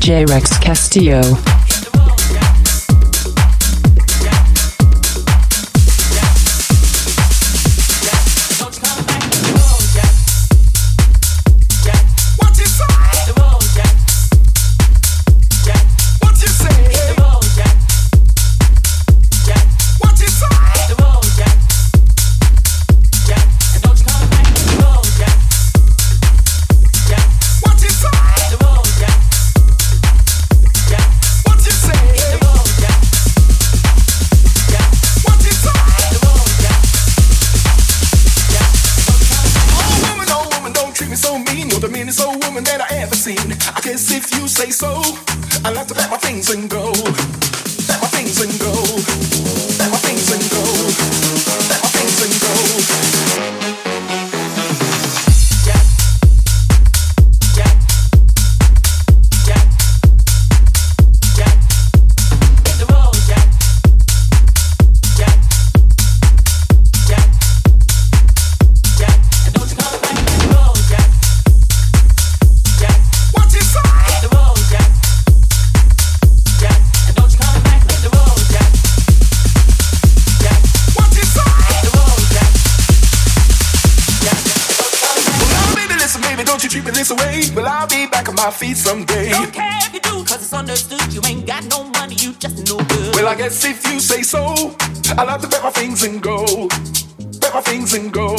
J Rex Castillo. feet someday. Don't care if you do, cause it's understood. You ain't got no money, you just no good. Well, I guess if you say so, I will have to bet my things and go. Bet my things and go.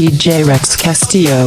EJ Rex Castillo.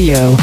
Rex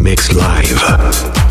Mix Live.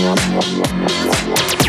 Musik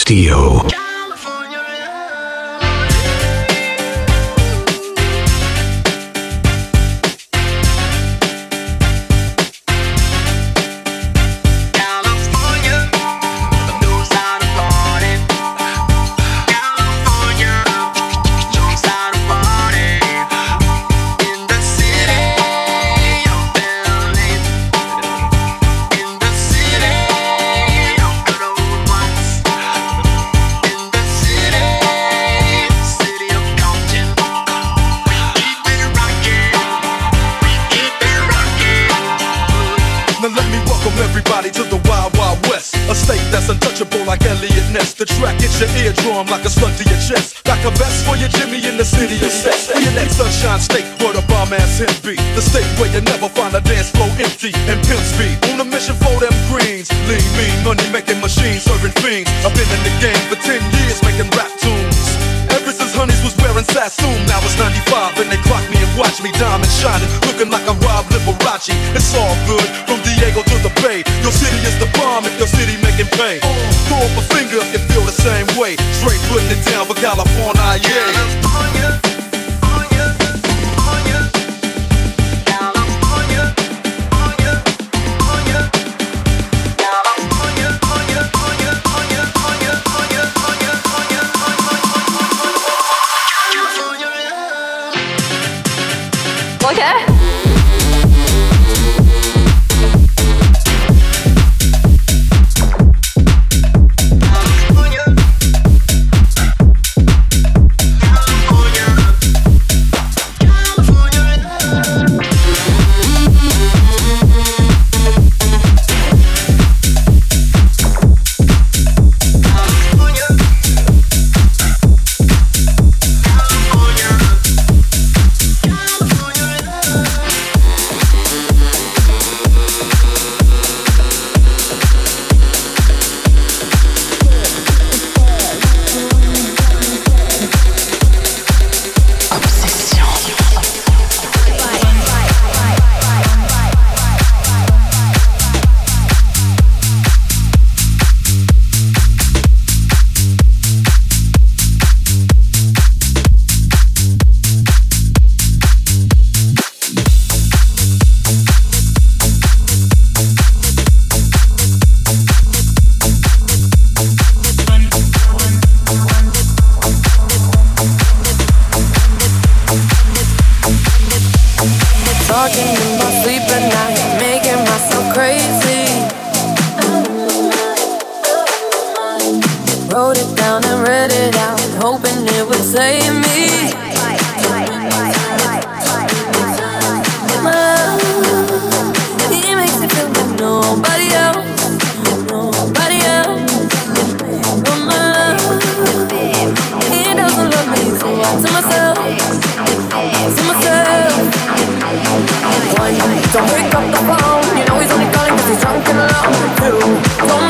Castillo. same way. Straight putting it down for California, yeah. down and read it out, hoping it would save me. My love, he makes me feel like nobody else, nobody else. My love, he doesn't love me, so I to myself, to myself. One, don't pick up the phone, you know he's only calling 'cause he's drunk and alone. Two, don't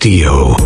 Castillo.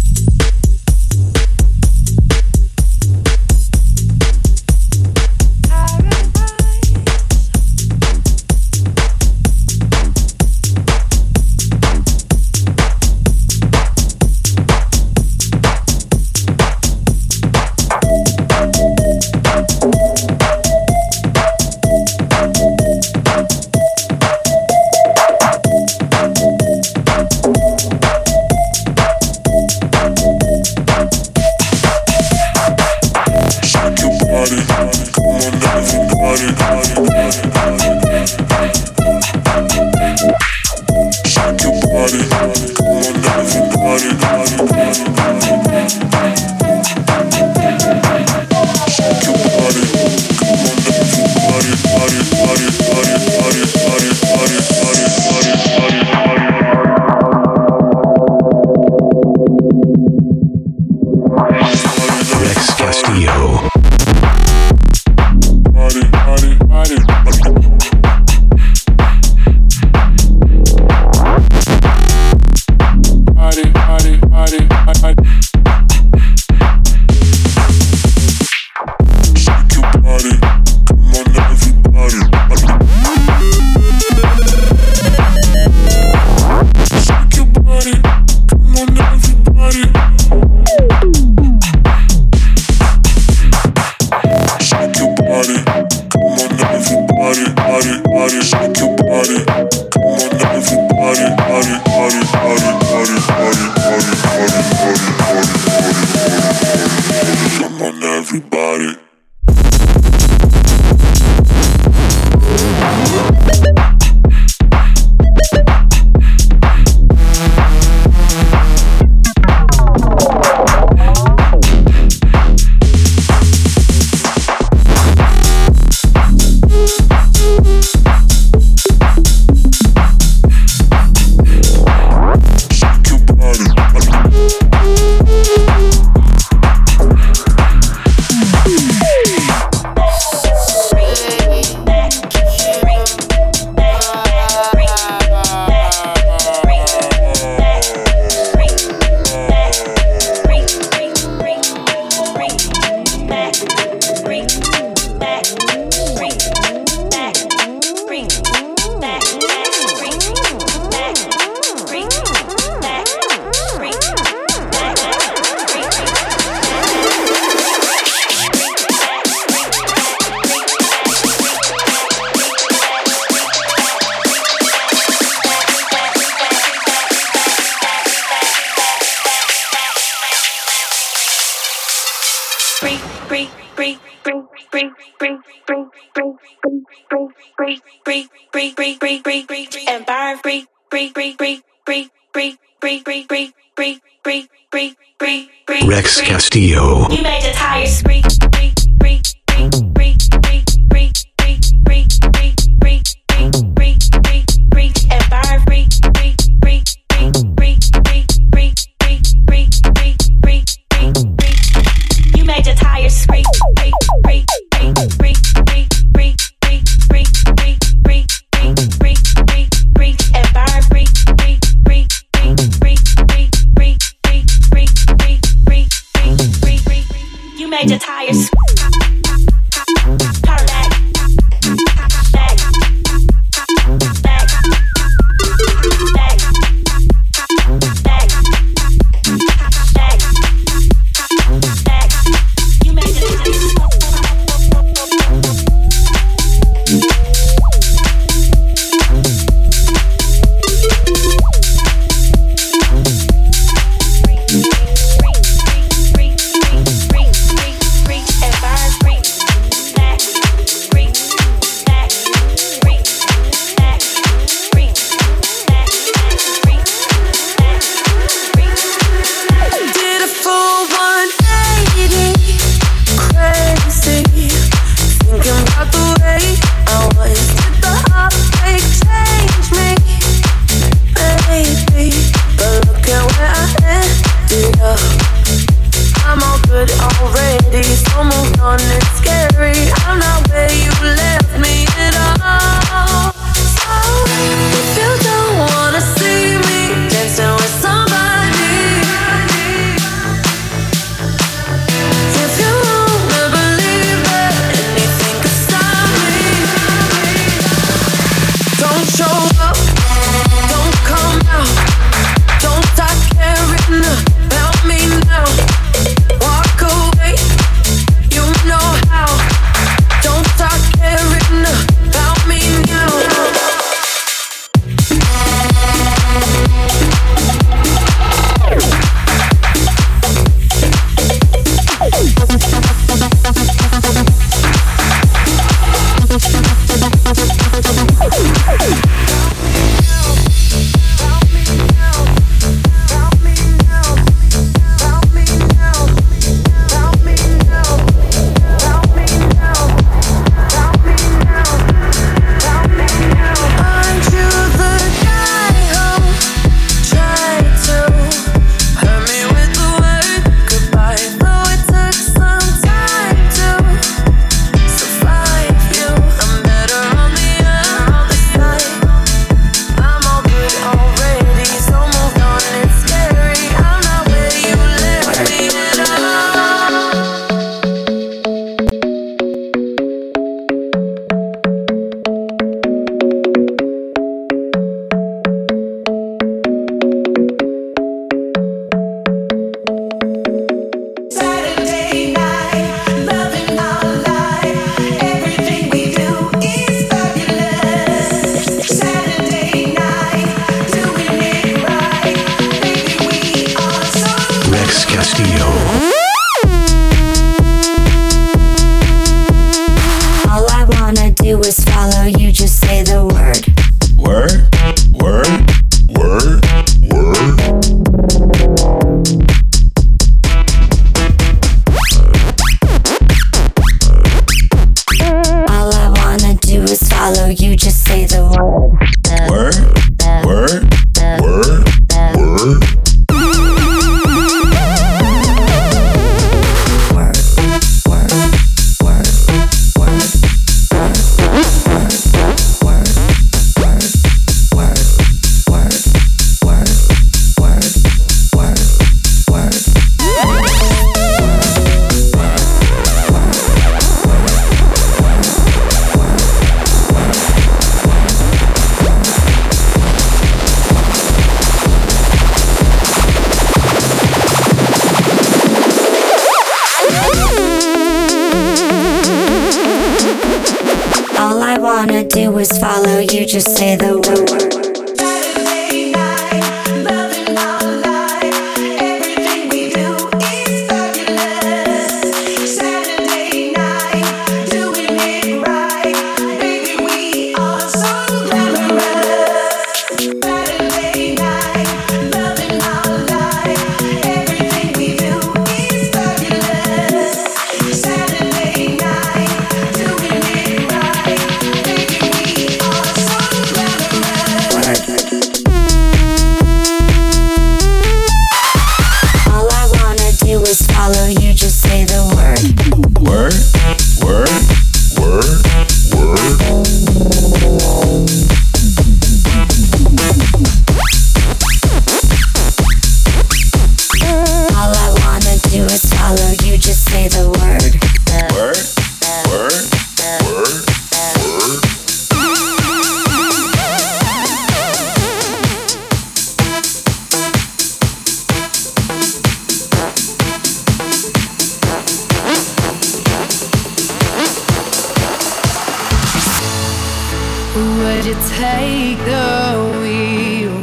Would you take the wheel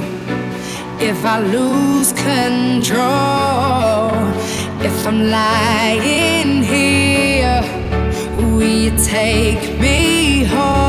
if I lose control? If I'm lying here, will you take me home?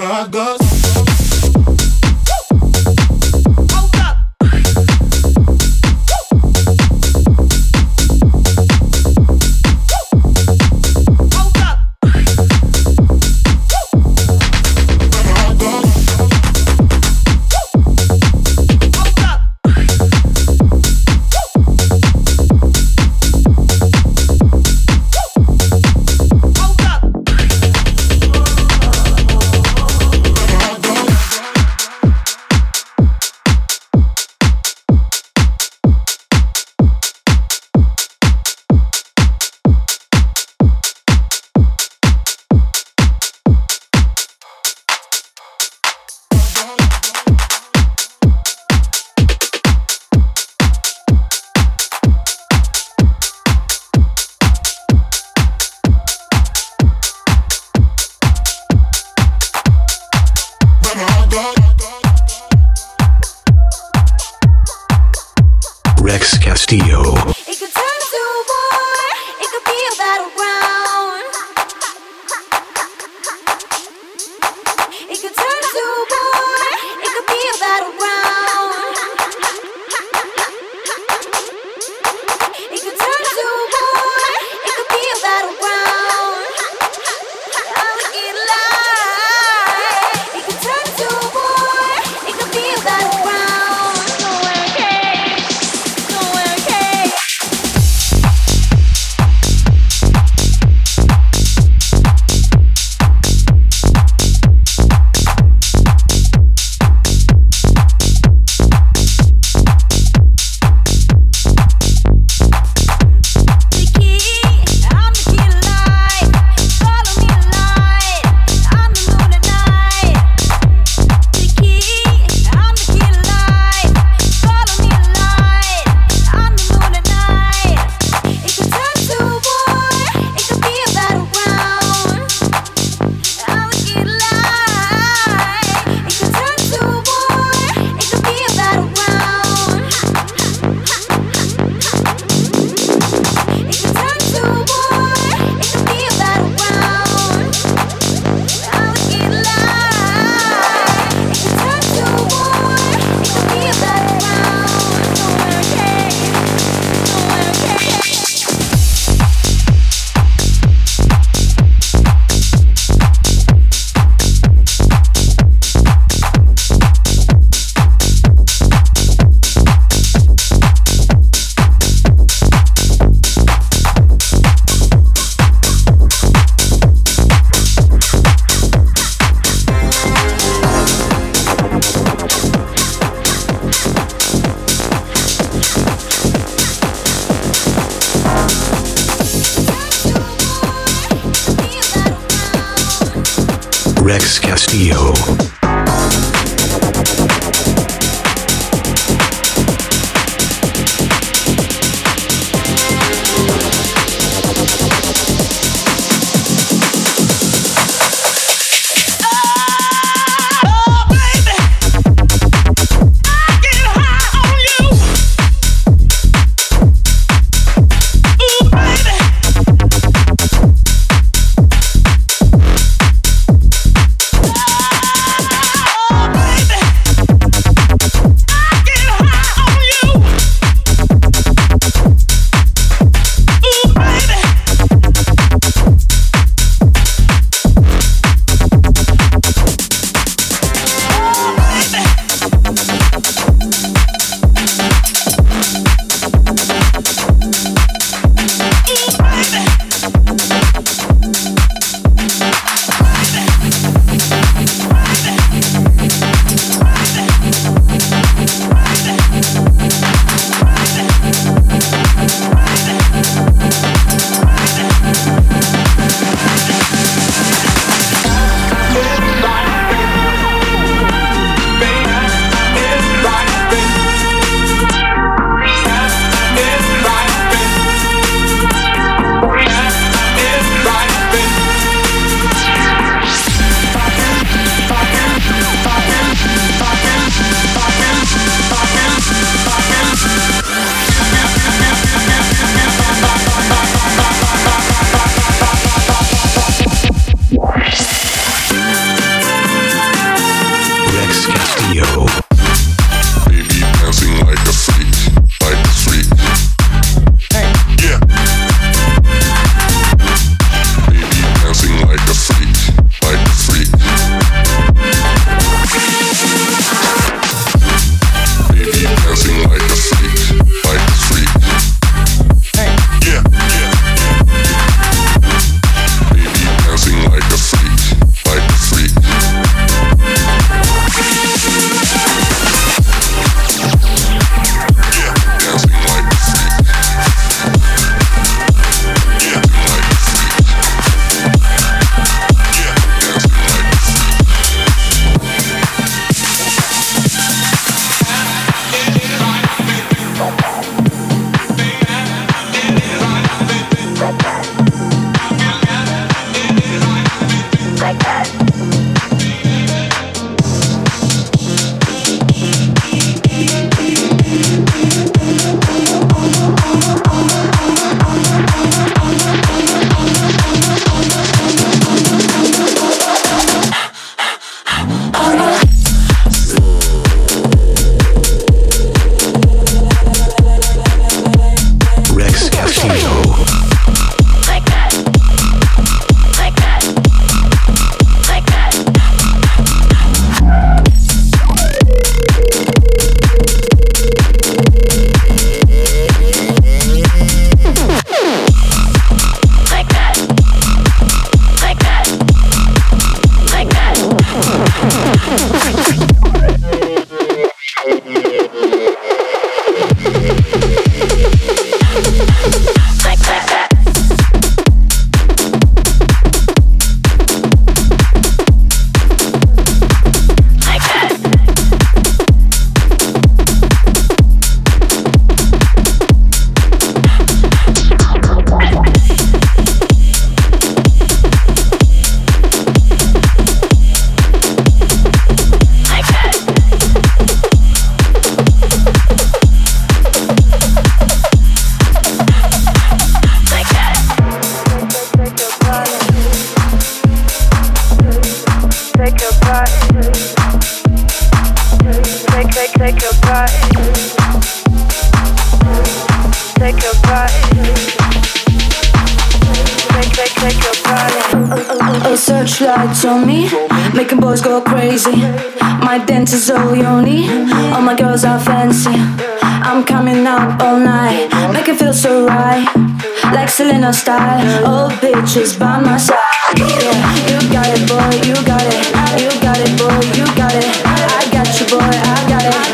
To stop, but making boys go crazy. My dance is all need. All my girls are fancy. I'm coming out all night, make it feel so right, like Selena style. All bitches by my side. Yeah, you got it, boy, you got it, you got it, boy, you got it. I got you, boy. I got it.